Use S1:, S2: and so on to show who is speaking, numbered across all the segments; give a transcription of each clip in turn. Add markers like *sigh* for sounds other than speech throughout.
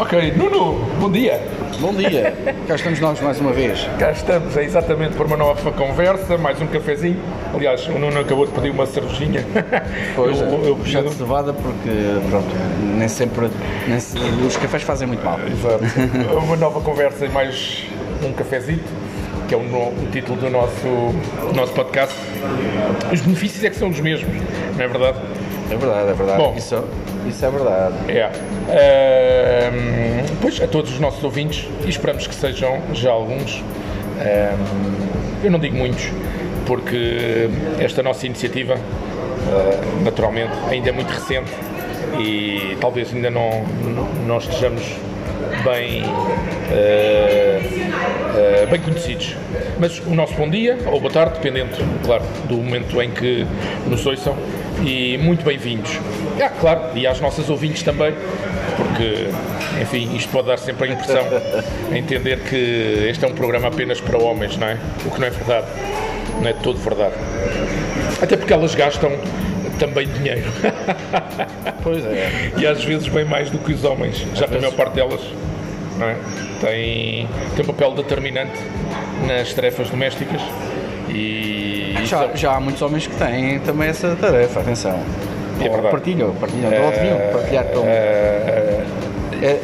S1: Ok, Nuno, bom dia.
S2: Bom dia, cá estamos nós mais uma vez.
S1: Cá estamos, é exatamente por uma nova conversa, mais um cafezinho. Aliás, o Nuno acabou de pedir uma cervejinha.
S2: Pois, eu, eu, eu de cevada porque, pronto, nem sempre, nem se, os cafés fazem muito mal.
S1: Exato. uma nova conversa e mais um cafezito, que é o, o título do nosso, nosso podcast. Os benefícios é que são os mesmos, não é verdade?
S2: É verdade, é verdade. Bom, isso, isso é verdade.
S1: É. Uh, pois, a todos os nossos ouvintes, e esperamos que sejam já alguns, uh, eu não digo muitos, porque esta nossa iniciativa, naturalmente, ainda é muito recente e talvez ainda não, não estejamos bem, uh, bem conhecidos. Mas o nosso bom dia, ou boa tarde, dependendo, claro, do momento em que nos ouçam, e muito bem-vindos. É, claro, e às nossas ouvintes também, porque, enfim, isto pode dar sempre a impressão a entender que este é um programa apenas para homens, não é? O que não é verdade. Não é todo verdade. Até porque elas gastam também dinheiro.
S2: Pois é.
S1: E às vezes bem mais do que os homens, já que a maior parte delas é? tem, tem um papel determinante nas tarefas domésticas e
S2: já, já há muitos homens que têm também essa tarefa, atenção. É verdade. Partilham, partilham, ou deviam partilhar com.
S1: É, é,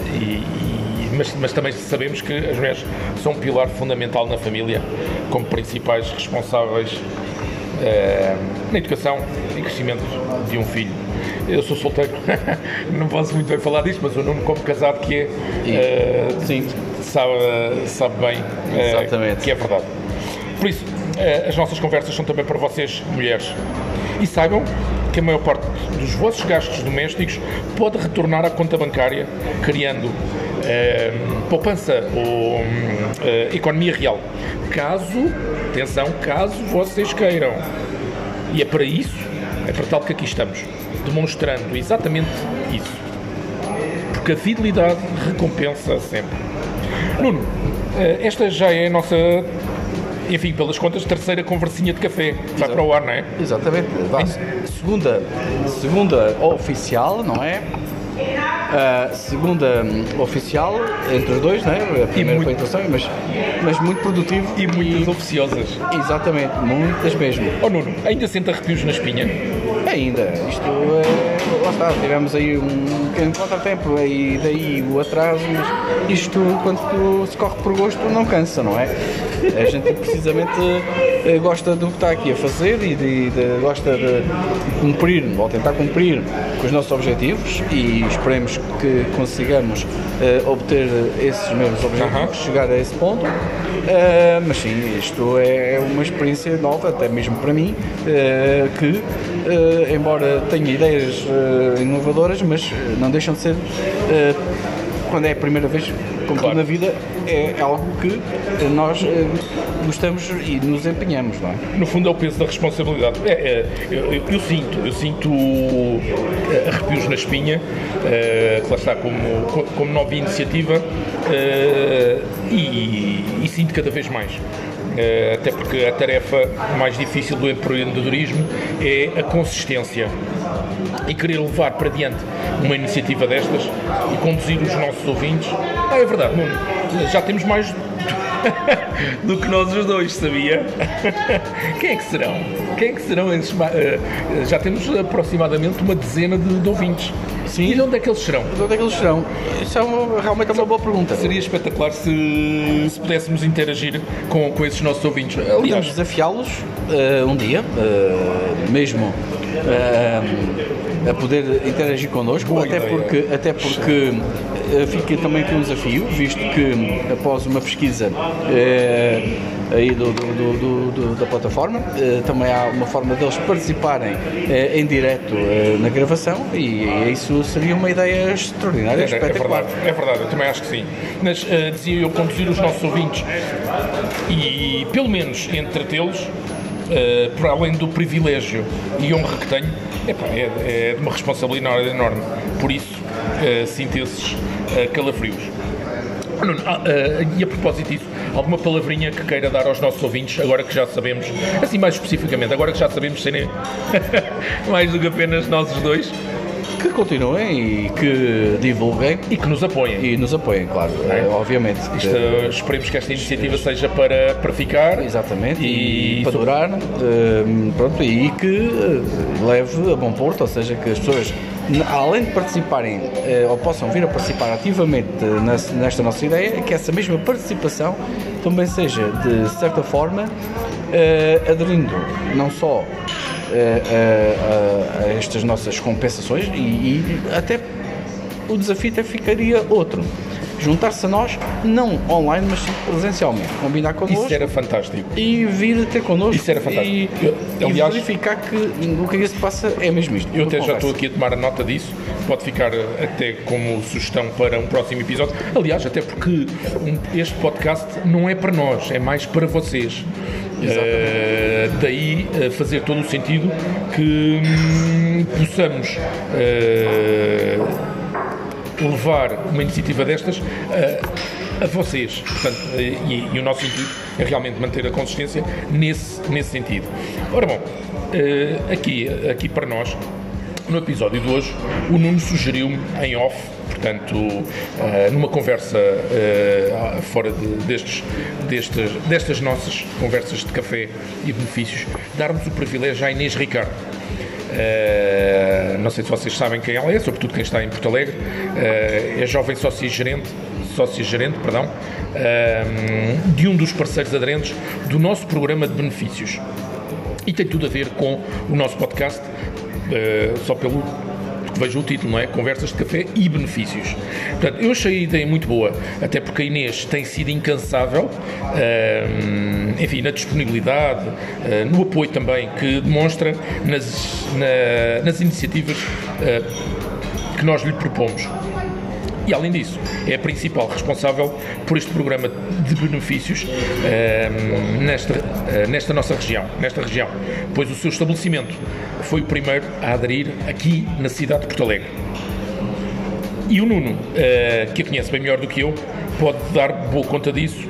S1: mas, mas também sabemos que as mulheres são um pilar fundamental na família, como principais responsáveis é, na educação e crescimento de um filho. Eu sou solteiro, *laughs* não posso muito bem falar disto, mas o Nuno, como casado que é, e, uh, sim. Sabe, sabe bem uh, que é verdade. Por isso, as nossas conversas são também para vocês, mulheres. E saibam que a maior parte dos vossos gastos domésticos pode retornar à conta bancária, criando poupança ou economia real. Caso, atenção, caso vocês queiram. E é para isso, é para tal que aqui estamos demonstrando exatamente isso. Porque a fidelidade recompensa sempre. Nuno, eh, esta já é a nossa, enfim, pelas contas, terceira conversinha de café. Vai para o ar, não é?
S2: Exatamente. Segunda, segunda oficial, não é? A segunda hum, oficial, entre os dois, né? a primeira muito, foi mas, mas muito produtivo.
S1: E muitas e, oficiosas.
S2: Exatamente, muitas mesmo.
S1: Oh Nuno, ainda sente arrepios na espinha?
S2: Ainda, isto é. Lá está, tivemos aí um pequeno contratempo e daí o atraso, mas isto, quando se corre por gosto, não cansa, não é? A gente precisamente eh, gosta do que está aqui a fazer e de, de, gosta de cumprir, ou tentar cumprir com os nossos objetivos e esperemos que consigamos uh, obter esses mesmos objetivos, chegar a esse ponto. Uh, mas sim, isto é uma experiência nova, até mesmo para mim, uh, que, embora tenha ideias inovadoras, mas não deixam de ser, quando é a primeira vez, como claro. tudo na vida, é algo que nós gostamos e nos empenhamos, não é?
S1: No fundo é o peso da responsabilidade. É, é, eu, eu, eu, sinto, eu sinto arrepios na espinha, que lá está como, como nova iniciativa, uh, e, e sinto cada vez mais. Até porque a tarefa mais difícil do empreendedorismo é a consistência e querer levar para diante uma iniciativa destas e conduzir os nossos ouvintes. Ah, é verdade, Nuno, já temos mais do *laughs* que nós os dois, sabia? *laughs* Quem é que serão? Quem é que serão esses? Eh, já temos aproximadamente uma dezena de, de ouvintes. Sim. E de onde é que eles serão?
S2: De onde é que eles serão? Isso é uma, realmente é uma boa pergunta.
S1: Seria espetacular se, se pudéssemos interagir com, com esses nossos ouvintes.
S2: Aliás, Podemos desafiá-los uh, um dia, uh, mesmo. Uh, a poder interagir connosco, Boa até ideia. porque, até porque uh, fica também aqui um desafio, visto que após uma pesquisa uh, aí do, do, do, da plataforma, uh, também há uma forma deles participarem em direto na gravação e, isso seria uma ideia extraordinária, é,
S1: é espetacular. É verdade, é verdade, eu também acho que sim. Mas dizia eu conduzir os nossos ouvintes e pelo menos entretê-los uh, para além do privilégio e honra que tenho, epá, é, é de uma responsabilidade enorme. Por isso, uh, sinto esses uh, calafrios. Ah, e a propósito disso, alguma palavrinha que queira dar aos nossos ouvintes, agora que já sabemos, assim mais especificamente, agora que já sabemos serem *laughs* mais do que apenas nós dois?
S2: que continuem e que divulguem
S1: e que nos apoiem.
S2: e nos apoiem, claro,
S1: É.
S2: obviamente.
S1: Isto, eh, esperemos que esta iniciativa seja para, para ficar.
S2: Exatamente, e,
S1: E
S2: para durar, eh, pronto, e que eh, leve a bom porto, ou seja, que as pessoas, além de participarem, eh, ou possam vir a participar ativamente eh, nesta nossa ideia, que essa mesma participação também seja, de certa forma, eh, aderindo não só a estas nossas compensações, e, e até o desafio até ficaria outro. Juntar-se a nós, não online, mas sim presencialmente. Combinar connosco
S1: Isso era fantástico.
S2: e vir ter connosco
S1: Isso era fantástico.
S2: e,
S1: Eu-
S2: e
S1: aliás-
S2: verificar que o que aí se passa é mesmo isto.
S1: Eu até já estou aqui a tomar nota disso, pode ficar até como sugestão para um próximo episódio. Aliás, até porque este podcast não é para nós, é mais para vocês. Eh, daí eh, fazer todo o sentido que hum, possamos eh, levar uma iniciativa destas eh, a vocês. Portanto, eh, e, e o nosso intuito é realmente manter a consistência nesse, nesse sentido. Ora bom, eh, aqui, aqui para nós, no episódio de hoje, o Nuno sugeriu-me em off, portanto, numa conversa fora de- destes, destas, destas nossas conversas de café e benefícios, darmos o privilégio à Inês Ricardo. Uh, não sei se vocês sabem quem ela é, sobretudo quem está em Porto Alegre. Uh, é jovem sócio-gerente, sócio-gerente, perdão, uh, de um dos parceiros aderentes do nosso programa de benefícios. E tem tudo a ver com o nosso podcast, só pelo vejo o título, não é? Conversas de café e benefícios. Portanto, eu achei a ideia muito boa, até porque a Inês tem sido incansável, hum, enfim, na disponibilidade, eh, no apoio também que demonstra nas, na- nas iniciativas eh, que nós lhe propomos. E além disso, é a principal responsável por este programa de benefícios ehm, nesta, eh, nesta nossa região, nesta região, pois o seu estabelecimento foi o primeiro a aderir aqui na cidade de Porto Alegre. E o Nuno, eh, que a conhece bem melhor do que eu, pode dar boa conta disso,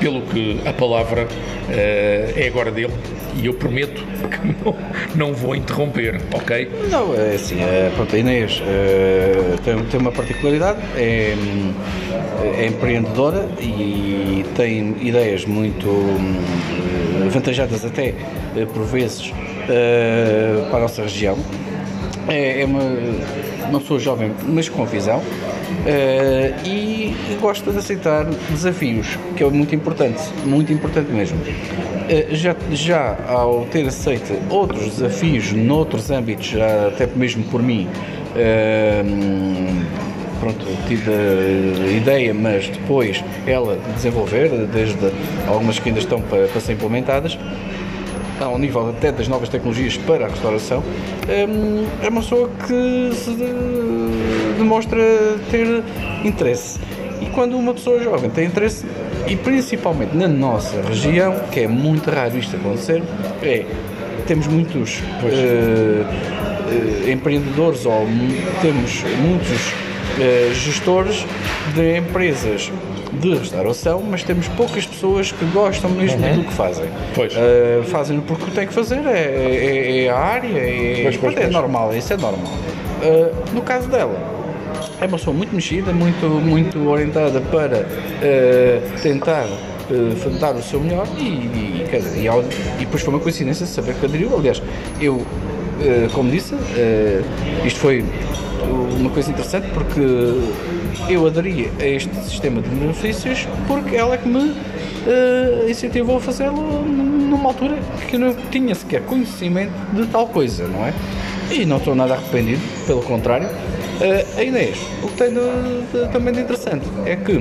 S1: pelo que a palavra eh, é agora dele e eu prometo que *laughs* não, não vou interromper, ok?
S2: Não, é assim, é, pronto, a Inês é, tem, tem uma particularidade, é, é empreendedora e tem ideias muito hum, avantajadas até eh, por vezes eh, para a nossa região. É, é uma, uma pessoa jovem, mas com visão eh, e gosta de aceitar desafios, que é muito importante, muito importante mesmo. Eh, já, já ao ter aceito outros desafios noutros âmbitos, já até mesmo por mim, eh, pronto, tive a ideia, mas depois ela desenvolver, desde algumas que ainda estão para, para ser implementadas, ao nível até das novas tecnologias para a restauração, é uma pessoa que se demonstra ter interesse. E quando uma pessoa jovem tem interesse, e principalmente na nossa região, que é muito raro isto acontecer, é temos muitos eh, eh, empreendedores ou temos muitos eh, gestores de empresas de restauração, mas temos poucas pessoas que gostam mesmo do que fazem.
S1: Pois.
S2: Uh, fazem porque o que têm que fazer é, é- é a área, é,
S1: Pois, pois,
S2: é
S1: pois.
S2: normal, isso é normal. Uh, no caso dela, é uma pessoa muito mexida, muito, muito orientada para uh, tentar uh, dar o seu melhor e, e, quer dizer, e, e depois foi uma coincidência saber que aderiu. Aliás, eu, uh, como disse, uh, isto foi uma coisa interessante porque eu aderi a este sistema de benefícios porque ela é que me eh, incentivou a fazê-lo numa altura que eu não tinha sequer conhecimento de tal coisa, não é? E não estou nada arrependido, pelo contrário. Eh, a Inês, o que tem de- de- também de interessante é que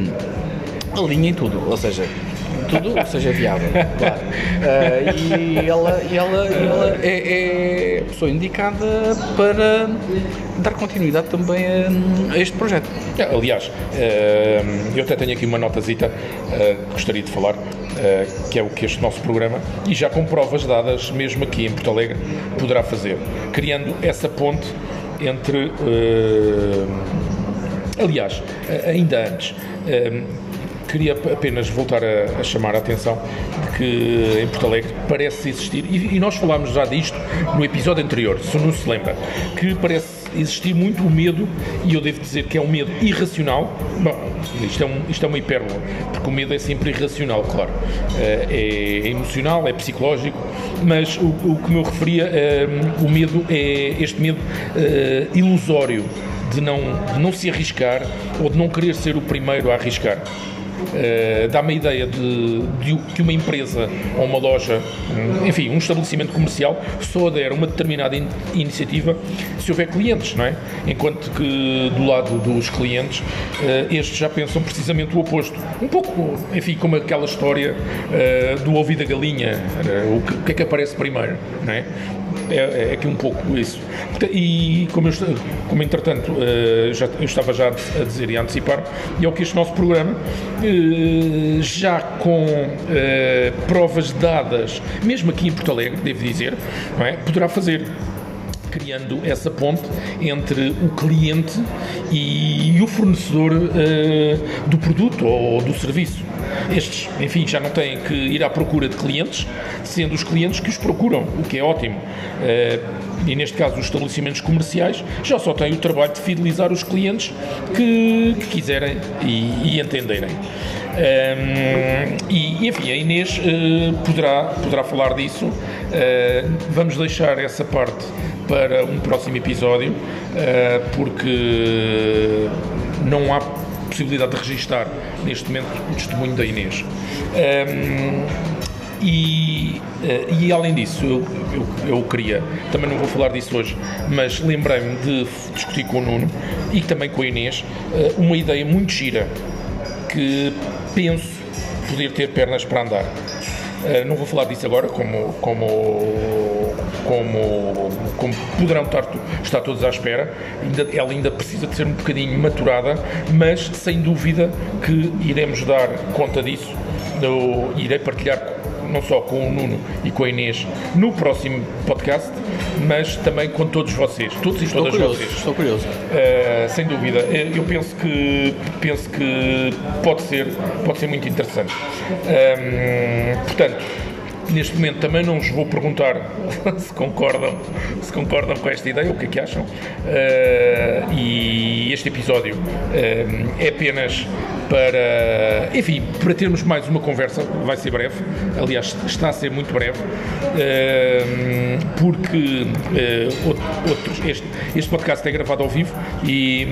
S2: alinha em tudo, ou seja, tudo seja viável, *laughs* claro. Eh, e ela, e ela, e ela é, é a pessoa indicada para dar continuidade também a, a este projeto.
S1: É, Aliás, eh, eu até tenho aqui uma notazita eh, que gostaria de falar, que é o que este nosso programa, e já com provas dadas, mesmo aqui em Porto Alegre, poderá fazer, criando essa ponte entre. eh, aliás, ainda antes. eh, queria apenas voltar a, a, chamar a atenção de que em Porto Alegre parece existir, e, e nós falámos já disto no episódio anterior, se não se lembra, que parece existir muito o medo, e eu devo dizer que é um medo irracional. Bom, isto é, um, isto é uma hipérbole, porque o medo é sempre irracional, claro. Eh, é, é emocional, é psicológico, mas o, o que me referia, eh, o medo é este medo eh, ilusório de não, de não se arriscar ou de não querer ser o primeiro a arriscar. Uh, dá-me a ideia de, de, que uma empresa ou uma loja, enfim, um estabelecimento comercial só adere uma determinada in, iniciativa se houver clientes, não é? Enquanto que do lado dos clientes, uh, estes já pensam precisamente o oposto. Um pouco, enfim, como aquela história uh, do ouvido da galinha, o que, que, é que aparece primeiro, não é? é, é aqui um pouco isso. E como, eu, como entretanto eh, já, eu estava já a dizer e a antecipar, é o que este nosso programa, eh, já com eh, provas dadas, mesmo aqui em Porto Alegre, devo dizer, não é? poderá fazer criando essa ponte entre o cliente e o fornecedor uh, do produto ou do serviço. Estes, enfim, já não têm que ir à procura de clientes, sendo os clientes que os procuram, o que é ótimo. Uh, e neste caso os estabelecimentos comerciais já só têm o trabalho de fidelizar os clientes que, que quiserem e, e entenderem. Um, e, enfim, a Inês uh, poderá, poderá falar disso. Uh, vamos deixar essa parte para um próximo episódio, uh, porque não há possibilidade de registar neste momento o testemunho da Inês. Um, e, e, além disso, eu, eu, eu, queria, também não vou falar disso hoje, mas lembrei-me de discutir com o Nuno e também com a Inês uma ideia muito gira que penso poder ter pernas para andar. Uh, não vou falar disso agora, como, como, como, como poderão estar, estar todos à espera. Ela ainda precisa de ser um bocadinho maturada, mas sem dúvida que iremos dar conta disso. Eu irei partilhar não só com o Nuno e com a Inês no próximo podcast, mas também com todos vocês, todos e estou todas
S2: curioso,
S1: vocês.
S2: Estou curioso.
S1: Uh, sem dúvida. Eh, eu penso que penso que pode ser pode ser muito interessante. Um, ehm, portanto neste momento também não vos vou perguntar *laughs* se concordam, se concordam com esta ideia, o que é que acham. Uh, e este episódio uh, é apenas para, enfim, para termos mais uma conversa, vai ser breve, aliás, está a ser muito breve, uh, porque outros, este, este podcast é gravado ao vivo e,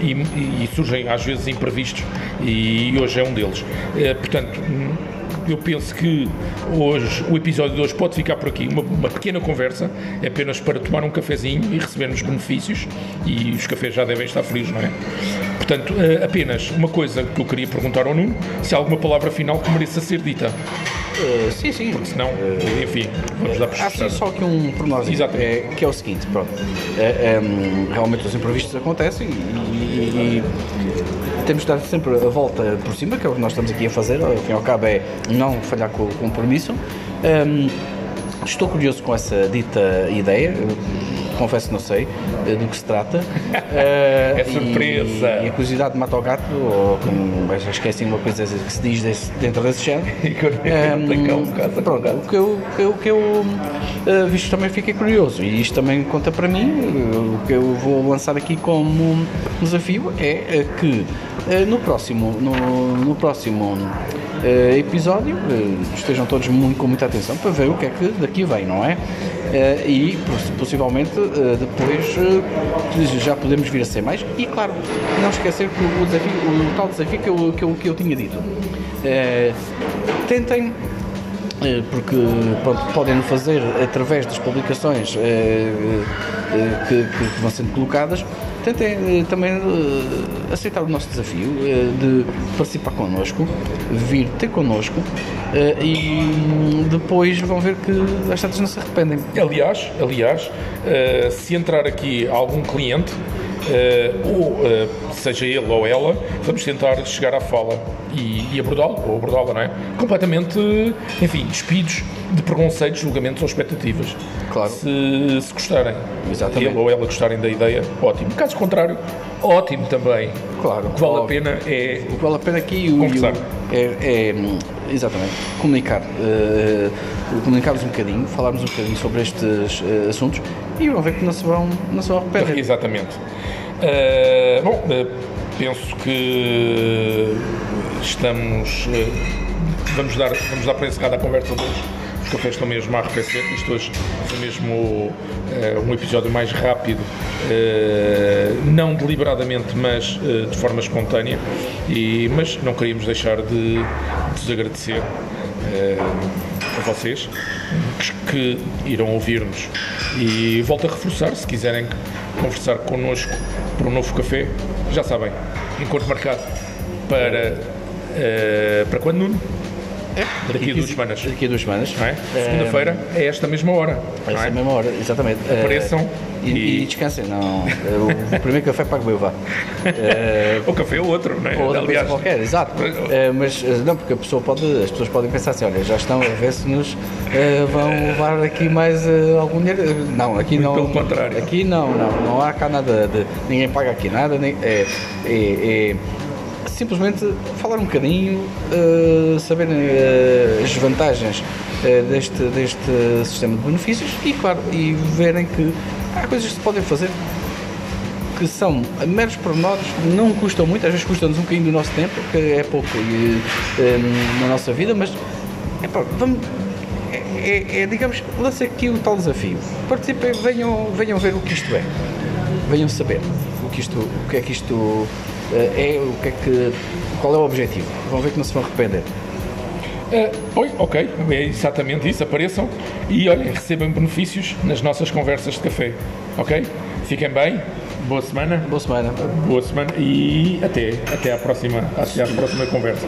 S1: e, e surgem às vezes imprevistos e hoje é um deles. portanto, eu penso que hoje o episódio de hoje pode ficar por aqui, uma, uma pequena conversa, é apenas para tomar um cafezinho e recebermos benefícios e os cafés já devem estar frios, não é? Portanto, eh, apenas uma coisa que eu queria perguntar ao Nuno, se há alguma palavra final que mereça ser dita.
S2: Uh, sim, sim.
S1: Porque senão, uh, enfim, vamos dar para
S2: Há só aqui um pormenor, é, que é o seguinte, pronto, é, é, realmente os imprevistos acontecem e, e, e, temos de dar sempre a volta por cima, que é o que nós estamos aqui a fazer, ao fim e ao cabo é não falhar com o compromisso. Um, estou curioso com essa dita ideia, confesso que não sei uh, do que se trata. Uh, *laughs*
S1: é surpresa!
S2: E, e, a curiosidade mata o gato, ou como esqueci uma coisa que se diz desse, dentro desse género. *laughs* um, pronto, o que eu, o que eu uh, visto também fiquei curioso e isto também conta para mim. O que eu vou lançar aqui como desafio é que no próximo, no, no próximo uh, episódio. Uh, estejam todos muito, com muita atenção para ver o que é que daqui vem, não é? Uh, e possivelmente depois já podemos vir a ser mais. E claro, não esquecer que o, desafio, o tal desafio que eu, que eu, que eu tinha dito. tentem porque podem fazer através das publicações que, que, vão sendo colocadas tentem eh, também eh, aceitar o nosso desafio eh, de participar connosco, vir ter connosco e depois vão ver que as tantas não se arrependem.
S1: Aliás, aliás se entrar aqui algum cliente ou seja ele ou ela, vamos tentar chegar à fala e, e abordá-lo, ou abordá-la, não é? Completamente, enfim, despidos de preconceitos, julgamentos ou expectativas.
S2: Claro.
S1: Se, se gostarem,
S2: Exatamente.
S1: ele ou ela gostarem da ideia, ótimo. Caso contrário, ótimo também.
S2: Claro.
S1: O que vale a
S2: Óbvio.
S1: pena é
S2: O que vale a pena aqui o-
S1: Conversar.
S2: o- é, é, exatamente comunicar, eh, comunicarmos um bocadinho, falarmos um bocadinho sobre estes eh, assuntos e vão ver que não se vão, não se vão arrepender.
S1: Exatamente. Uh, bom, uh, penso que estamos. uh, vamos, dar, vamos dar para encerrada a conversa de hoje. Os cafés estão mesmo a arrefecer. Isto hoje foi mesmo um episódio mais rápido, não deliberadamente, mas de forma espontânea. E, mas não queríamos deixar de vos agradecer. Uh, a vocês que, irão ouvir-nos e volto a reforçar se quiserem conversar connosco por um novo café já sabem, encontro marcado para eh, para quando Nuno? Daqui a duas semanas
S2: Daqui a duas semanas.
S1: é? segunda-feira é esta mesma hora
S2: É essa
S1: é?
S2: mesma hora, exatamente. Eh,
S1: Apareçam
S2: e,
S1: e-
S2: e descansem. Não, Eh, o primeiro café pago eu, vá. Eh, *laughs*
S1: o café é o outro não é?
S2: ou outra coisa
S1: aliás
S2: qualquer, exato. Eh, mas eh, não, porque a pessoa pode, as pessoas podem pensar assim, olha, já estão a ver se nos eh, vão levar aqui mais eh, algum dinheiro. Eh, Não, aqui
S1: Muito
S2: não.
S1: pelo contrário.
S2: Aqui não, não, não há cá nada de. Ninguém paga aqui nada, nem, é, é- é simplesmente falar um bocadinho, eh, saberem eh, as vantagens eh, deste, deste sistema de benefícios e claro, e verem que há coisas que se podem fazer que são meros pormenores, não custam muito, às vezes custam-nos um bocadinho do nosso tempo, que é pouco e, eh, na nossa vida, mas epá, vamos, é, é- é, digamos, lança aqui o tal desafio. Participem, venham, venham ver o que isto é, venham saber o que, isto, o que é que isto é, o que é que, qual é o objetivo. Vão ver que não se vão arrepender.
S1: Eh, oi, ok, é exatamente isso, apareçam e olhem, recebam benefícios nas nossas conversas de café, ok? Fiquem bem, boa semana,
S2: Boa semana.
S1: boa semana e até, até, à próxima, até à próxima conversa.